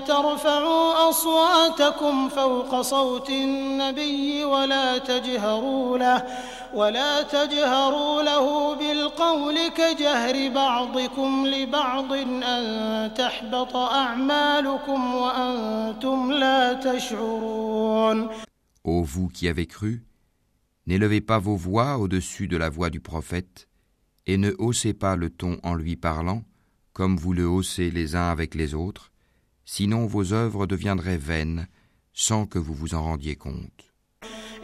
ترفعوا أصواتكم فوق صوت النبي ولا تجهروا له ولا تجهروا له بالقول كجهر بعضكم لبعض أن تحبط أعمالكم وأنتم لا تشعرون Ô vous qui avez cru, n'élevez pas vos voix au-dessus de la voix du prophète, et ne haussez pas le ton en lui parlant, comme vous le haussez les uns avec les autres, sinon vos œuvres deviendraient vaines sans que vous vous en rendiez compte.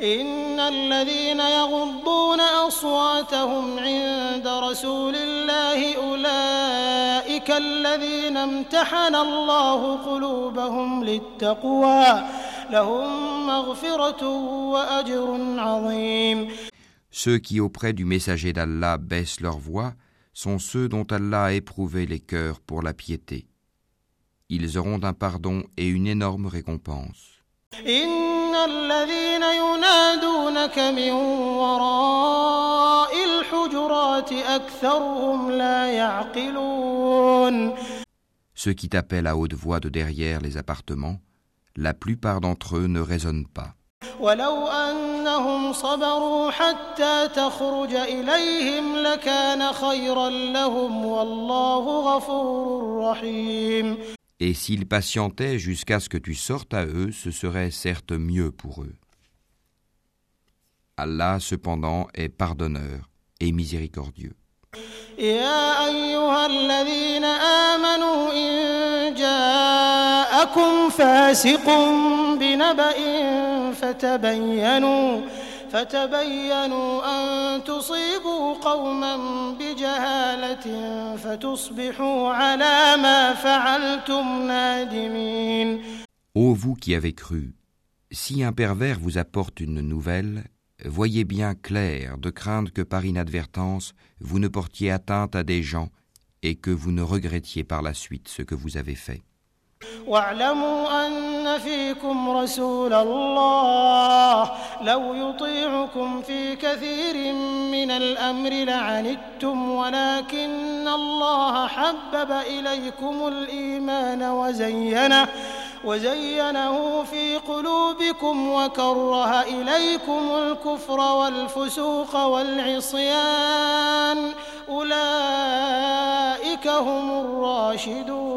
إن الذين يغضون أصواتهم عند رسول الله أولئك الذين امتحن الله قلوبهم للتقوى لهم مغفرة وأجر عظيم Ceux qui auprès du messager d'Allah baissent leur voix sont ceux dont Allah a éprouvé les cœurs pour la piété. Ils auront un pardon et une énorme récompense. إن الذين ينادونك من وراء الحجرات أكثرهم لا يعقلون Ceux qui t'appellent à haute voix de derrière les appartements, la plupart d'entre eux ne raisonnent pas. ولو أنهم صبروا حتى تخرج إليهم لكان خيرا لهم والله غفور رحيم Et s'ils patientaient jusqu'à ce que tu sortes à eux, ce serait certes mieux pour eux. Allah cependant est pardonneur et miséricordieux. يا أيها الذين آمنوا إن جاءكم فاسق بنبأ فتبينوا فتبينوا أن تصيبوا قوما بجهالة فتصبحوا على ما فعلتم نادمين Ô vous qui avez cru, si un pervers vous apporte une nouvelle, voyez bien clair de craindre que par inadvertance vous ne portiez atteinte à des gens et que vous ne regrettiez par la suite ce que vous avez fait. واعلموا أن فيكم رسول الله. لو يطيعكم في كثير من الأمر لعنتم ولكن الله حبب إليكم الإيمان وزينه وزينه في قلوبكم وكره إليكم الكفر والفسوق والعصيان. أولئك هم الراشدون.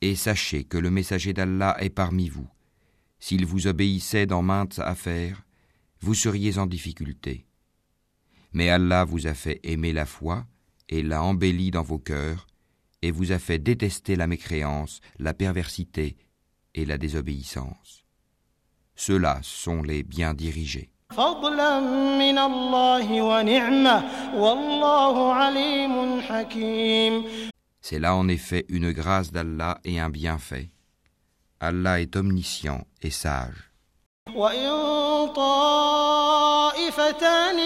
Et sachez que le messager d'Allah est parmi vous. S'il vous obéissait dans maintes affaires, vous seriez en difficulté. Mais Allah vous a fait aimer la foi et l'a embellie dans vos cœurs, et vous a fait détester la mécréance, la perversité et la désobéissance. Ceux-là sont les bien dirigés. C'est là en effet une grâce d'Allah et un bienfait. Allah est omniscient et sage. وإن طائفتان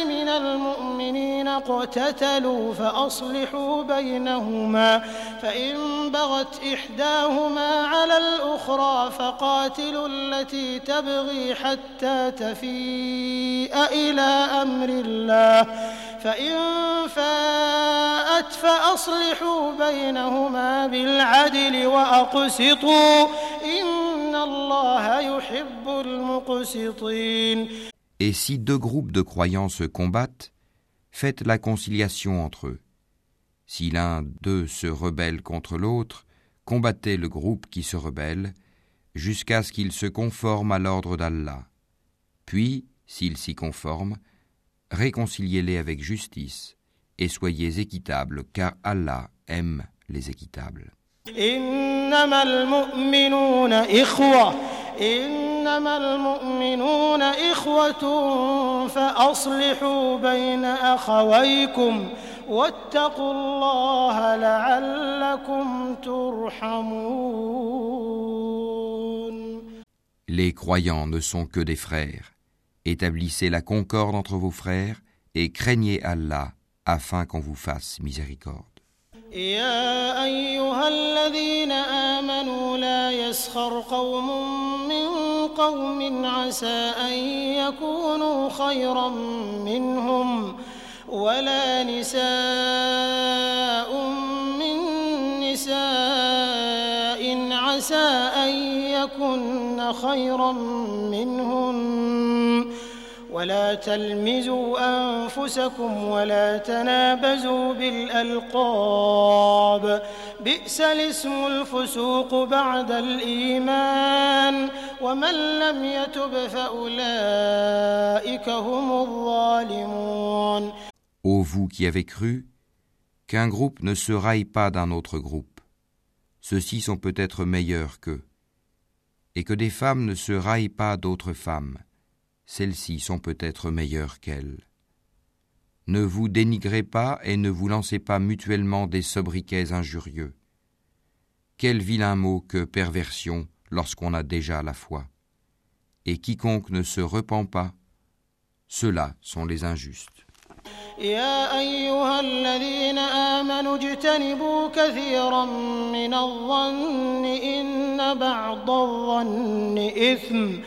من المؤمنين اقتتلوا فأصلحوا بينهما فإن بغت إحداهما على الأخرى فقاتلوا التي تبغي حتى تفيء إلى أمر الله فإن فاءت فأصلحوا بينهما بالعدل وأقسطوا إن الله يحب المقسطين Et si deux groupes de croyants se combattent, faites la conciliation entre eux. Si l'un d'eux se rebelle contre l'autre, combattez le groupe qui se rebelle, jusqu'à ce qu'il se conforme à l'ordre d'Allah. Puis, s'il s'y conforme, réconciliez-les avec justice, et soyez équitables, car Allah aime les équitables. إنما المؤمنون إخوة إنما المؤمنون إخوة فأصلحوا بين أخويكم واتقوا الله لعلكم ترحمون Les croyants ne sont que des frères. Établissez la concorde entre vos frères et craignez Allah afin qu'on vous fasse miséricorde. يا أيها الذين آمنوا لا يسخر قوم من قوم عسى أن يكونوا خيرا منهم ولا نساء من نساء عسى أن يكن خيرا منهن ولا تلمزوا أنفسكم ولا تنابزوا بالألقاب بئس الاسم الفسوق بعد الإيمان ومن لم يتب فأولئك هم الظالمون Ô vous qui avez cru, qu'un groupe ne se raille pas d'un autre groupe. Ceux-ci sont peut-être meilleurs qu'eux. Et que des femmes ne se raillent pas d'autres femmes. Celles-ci sont peut-être meilleures qu'elles. Ne vous dénigrez pas et ne vous lancez pas mutuellement des sobriquets injurieux. Quel vilain mot que perversion lorsqu'on a déjà la foi. Et quiconque ne se repent pas, ceux-là sont les injustes. يا أيها الذين آمنوا اجتنبوا كثيرا من الظن إن بعض الظن إثم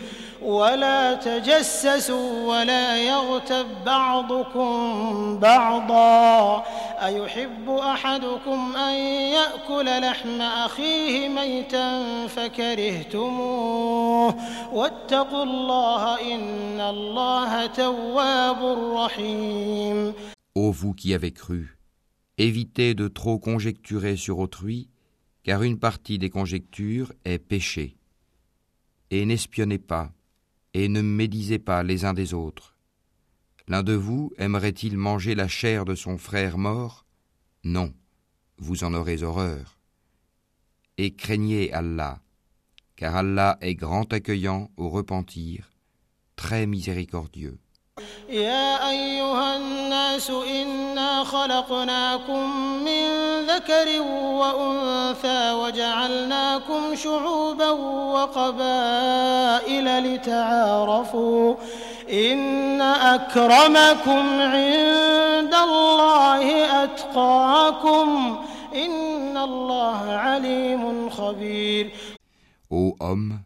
ولا تجسسوا ولا يغتب بعضكم بعضا أيحب أحدكم أن يأكل لحم أخيه ميتا فكرهتموه واتقوا الله إن الله تواب رحيم Ô vous qui avez cru, évitez de trop conjecturer sur autrui, car une partie des conjectures est péché. Et n'espionnez pas, et ne médisez pas les uns des autres. L'un de vous aimerait-il manger la chair de son frère mort? Non, vous en aurez horreur. Et craignez Allah, car Allah est grand accueillant au repentir, très miséricordieux. يا أيها الناس إنا خلقناكم من ذكر وأنثى وجعلناكم شعوبا وقبائل لتعارفوا إن أكرمكم عند الله أتقاكم إن الله عليم خبير Ô homme,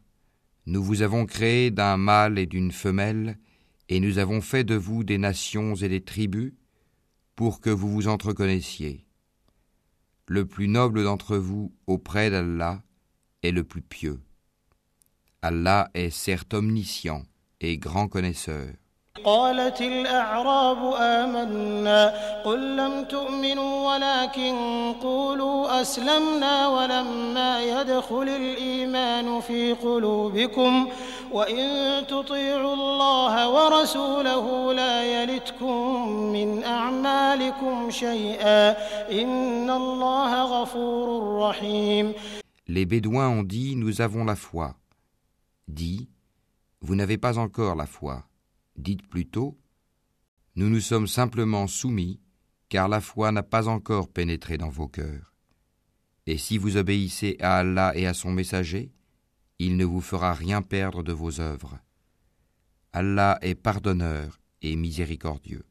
nous vous avons créé d'un mâle et d'une femelle, et nous avons fait de vous des nations et des tribus, pour que vous vous entreconnaissiez. Le plus noble d'entre vous auprès d'Allah est le plus pieux. Allah est certes omniscient et grand connaisseur. قالت الأعراب آمنا قل لم تؤمنوا ولكن قولوا أسلمنا ولما يدخل الإيمان في قلوبكم وإن تطيعوا الله ورسوله لا يلتكم من أعمالكم شيئا إن الله غفور رحيم Les Bédouins ont dit Nous avons la foi. Dit Vous n'avez pas encore la foi. Dites plutôt Nous nous sommes simplement soumis, car la foi n'a pas encore pénétré dans vos cœurs. Et si vous obéissez à Allah et à son messager, il ne vous fera rien perdre de vos œuvres. Allah est pardonneur et miséricordieux.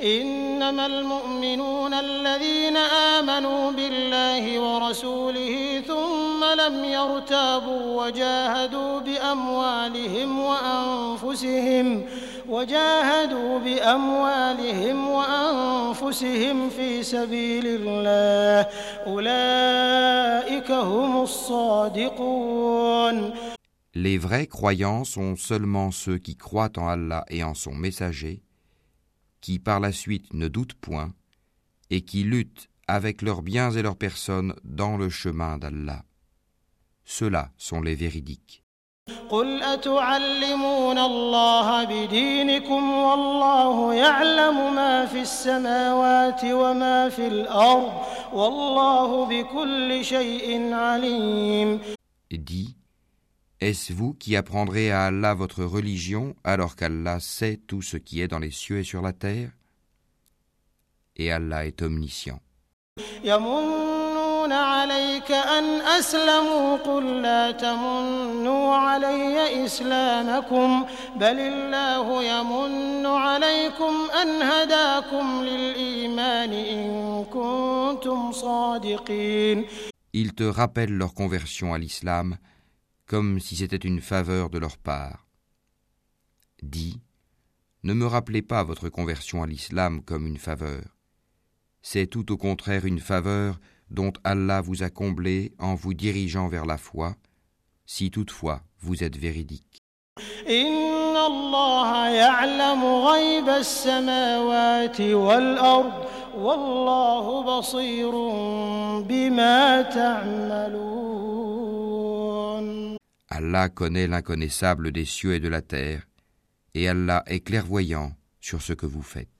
إنما المؤمنون الذين آمنوا بالله ورسوله ثم لم يرتابوا وجاهدوا بأموالهم وأنفسهم وجاهدوا بأموالهم وأنفسهم في سبيل الله أولئك هم الصادقون Les vrais croyants sont seulement ceux qui croient en Allah et en son messager, qui par la suite ne doutent point, et qui luttent avec leurs biens et leurs personnes dans le chemin d'Allah. Ceux-là sont les véridiques. قل أتعلمون الله بدينكم والله يعلم ما في السماوات وما في الأرض والله بكل شيء عليم Dis, est-ce vous qui apprendrez à Allah votre religion alors qu'Allah sait tout ce qui est dans les cieux et sur la terre et Allah est omniscient. يمنون عليك أن أسلموا قل لا تمنوا علي إسلامكم بل الله يمن عليكم أن هداكم للإيمان إن كنتم صادقين Ils te rappellent leur conversion à l'islam comme si c'était une faveur de leur part. Dis, ne me rappelez pas votre conversion à l'islam comme une faveur. C'est tout au contraire une faveur dont Allah vous a comblé en vous dirigeant vers la foi, si toutefois vous êtes véridique. Allah connaît l'inconnaissable des cieux et de la terre, et Allah est clairvoyant sur ce que vous faites.